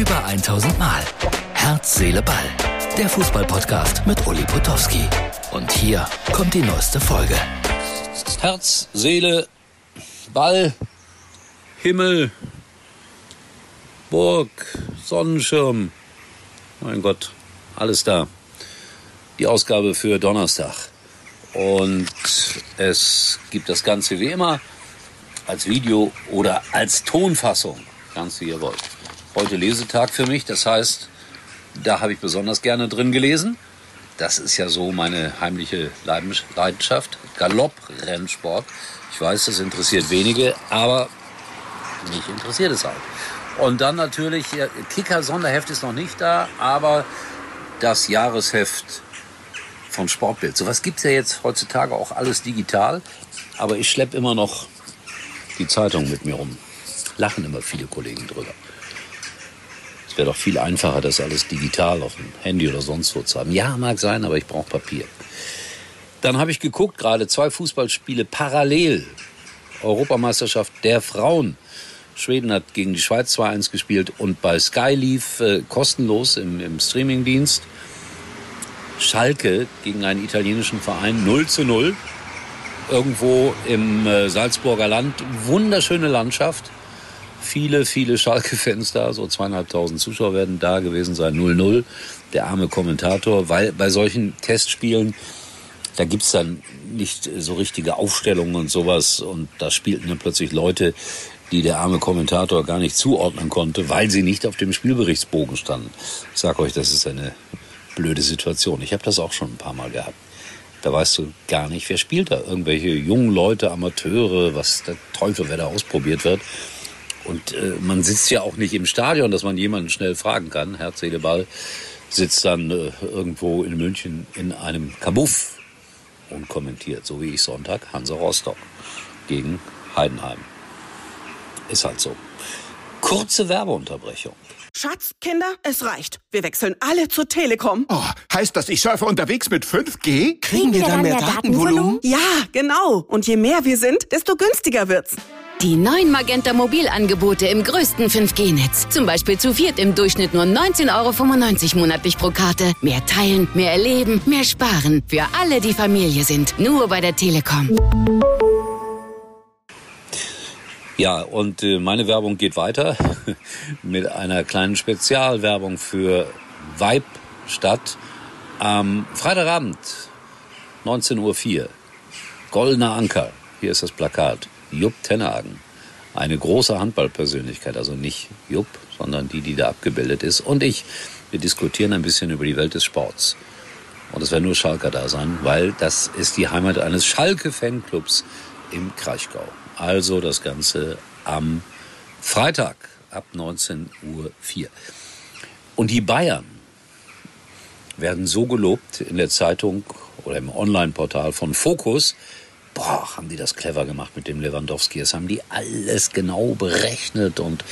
Über 1000 Mal. Herz, Seele, Ball. Der Fußballpodcast mit Uli Potowski. Und hier kommt die neueste Folge. Herz, Seele, Ball, Himmel, Burg, Sonnenschirm. Mein Gott, alles da. Die Ausgabe für Donnerstag. Und es gibt das Ganze wie immer als Video oder als Tonfassung. Ganz wie ihr wollt. Heute Lesetag für mich, das heißt, da habe ich besonders gerne drin gelesen. Das ist ja so meine heimliche Leidenschaft. Galopprennsport. Ich weiß, das interessiert wenige, aber mich interessiert es halt. Und dann natürlich, Kicker-Sonderheft ist noch nicht da, aber das Jahresheft von Sportbild. Sowas gibt es ja jetzt heutzutage auch alles digital, aber ich schleppe immer noch die Zeitung mit mir rum. Lachen immer viele Kollegen drüber. Es wäre doch viel einfacher, das alles digital auf dem Handy oder sonst wo zu haben. Ja, mag sein, aber ich brauche Papier. Dann habe ich geguckt, gerade zwei Fußballspiele parallel. Europameisterschaft der Frauen. Schweden hat gegen die Schweiz 2-1 gespielt und bei Sky lief äh, kostenlos im, im Streamingdienst Schalke gegen einen italienischen Verein 0 zu 0. Irgendwo im äh, Salzburger Land. Wunderschöne Landschaft. Viele, viele Schalke-Fans da, so zweieinhalbtausend Zuschauer werden da gewesen sein. 0-0. Der arme Kommentator, weil bei solchen Testspielen da gibt's dann nicht so richtige Aufstellungen und sowas. Und da spielten dann plötzlich Leute, die der arme Kommentator gar nicht zuordnen konnte, weil sie nicht auf dem Spielberichtsbogen standen. Ich sag euch, das ist eine blöde Situation. Ich habe das auch schon ein paar Mal gehabt. Da weißt du gar nicht, wer spielt da. Irgendwelche jungen Leute, Amateure, was der Teufel, wer da ausprobiert wird. Und äh, man sitzt ja auch nicht im Stadion, dass man jemanden schnell fragen kann. Herz, Seele, Ball sitzt dann äh, irgendwo in München in einem Kabuff und kommentiert, so wie ich Sonntag, Hansa Rostock gegen Heidenheim. Ist halt so. Kurze Werbeunterbrechung. Schatz, Kinder, es reicht. Wir wechseln alle zur Telekom. Oh, heißt das, ich surfe unterwegs mit 5G? Kriegen wir dann mehr Datenvolumen? Ja, genau. Und je mehr wir sind, desto günstiger wird's. Die neuen Magenta Mobilangebote im größten 5G-Netz. Zum Beispiel zu viert im Durchschnitt nur 19,95 Euro monatlich pro Karte. Mehr teilen, mehr erleben, mehr sparen. Für alle, die Familie sind. Nur bei der Telekom. Ja, und äh, meine Werbung geht weiter mit einer kleinen Spezialwerbung für Weibstadt am Freitagabend, 19.04 Uhr. Goldener Anker, hier ist das Plakat. Jupp Tenhagen, eine große Handballpersönlichkeit, also nicht Jupp, sondern die, die da abgebildet ist. Und ich, wir diskutieren ein bisschen über die Welt des Sports. Und es werden nur Schalker da sein, weil das ist die Heimat eines Schalke-Fanclubs im Kraichgau. Also das Ganze am Freitag ab 19.04 Uhr. Und die Bayern werden so gelobt in der Zeitung oder im Online-Portal von Focus. Boah, haben die das clever gemacht mit dem Lewandowski. Das haben die alles genau berechnet und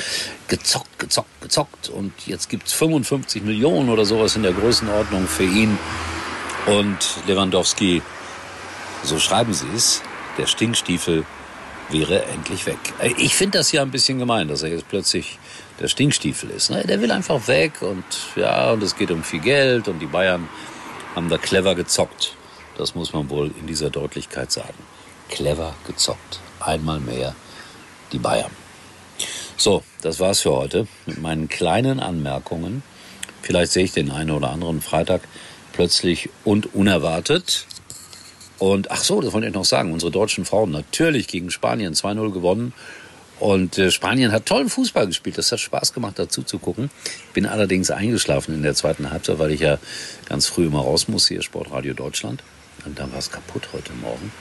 gezockt, gezockt, gezockt. Und jetzt gibt's 55 Millionen oder sowas in der Größenordnung für ihn. Und Lewandowski, so schreiben sie es, der Stinkstiefel wäre endlich weg. Ich finde das ja ein bisschen gemein, dass er jetzt plötzlich der Stinkstiefel ist. Ne? Der will einfach weg und ja, und es geht um viel Geld und die Bayern haben da clever gezockt. Das muss man wohl in dieser Deutlichkeit sagen. Clever gezockt. Einmal mehr die Bayern. So, das war's für heute mit meinen kleinen Anmerkungen. Vielleicht sehe ich den einen oder anderen Freitag plötzlich und unerwartet. Und ach so, das wollte ich noch sagen. Unsere deutschen Frauen natürlich gegen Spanien 2-0 gewonnen. Und äh, Spanien hat tollen Fußball gespielt. Das hat Spaß gemacht, dazu zu gucken. Bin allerdings eingeschlafen in der zweiten Halbzeit, weil ich ja ganz früh immer raus muss, hier Sportradio Deutschland. Und dann war es kaputt heute Morgen.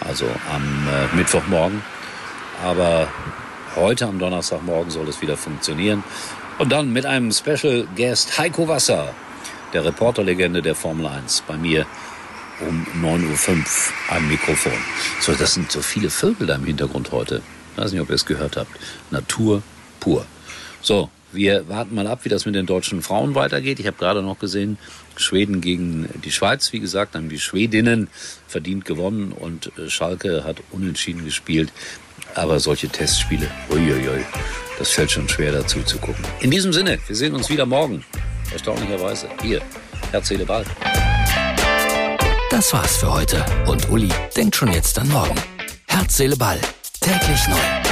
Also am äh, Mittwochmorgen. Aber heute am Donnerstagmorgen soll es wieder funktionieren. Und dann mit einem Special Guest Heiko Wasser, der Reporterlegende der Formel 1, bei mir um 9.05 Uhr am Mikrofon. So, das sind so viele Vögel da im Hintergrund heute. Ich weiß nicht, ob ihr es gehört habt. Natur pur. So, wir warten mal ab, wie das mit den deutschen Frauen weitergeht. Ich habe gerade noch gesehen, Schweden gegen die Schweiz, wie gesagt, haben die Schwedinnen verdient gewonnen und Schalke hat unentschieden gespielt. Aber solche Testspiele, uiuiui, das fällt schon schwer dazu zu gucken. In diesem Sinne, wir sehen uns wieder morgen. Erstaunlicherweise. Hier, Herz, Seele, Ball. Das war's für heute. Und Uli denkt schon jetzt an morgen. Herz, Seele, Ball. Täglich neu.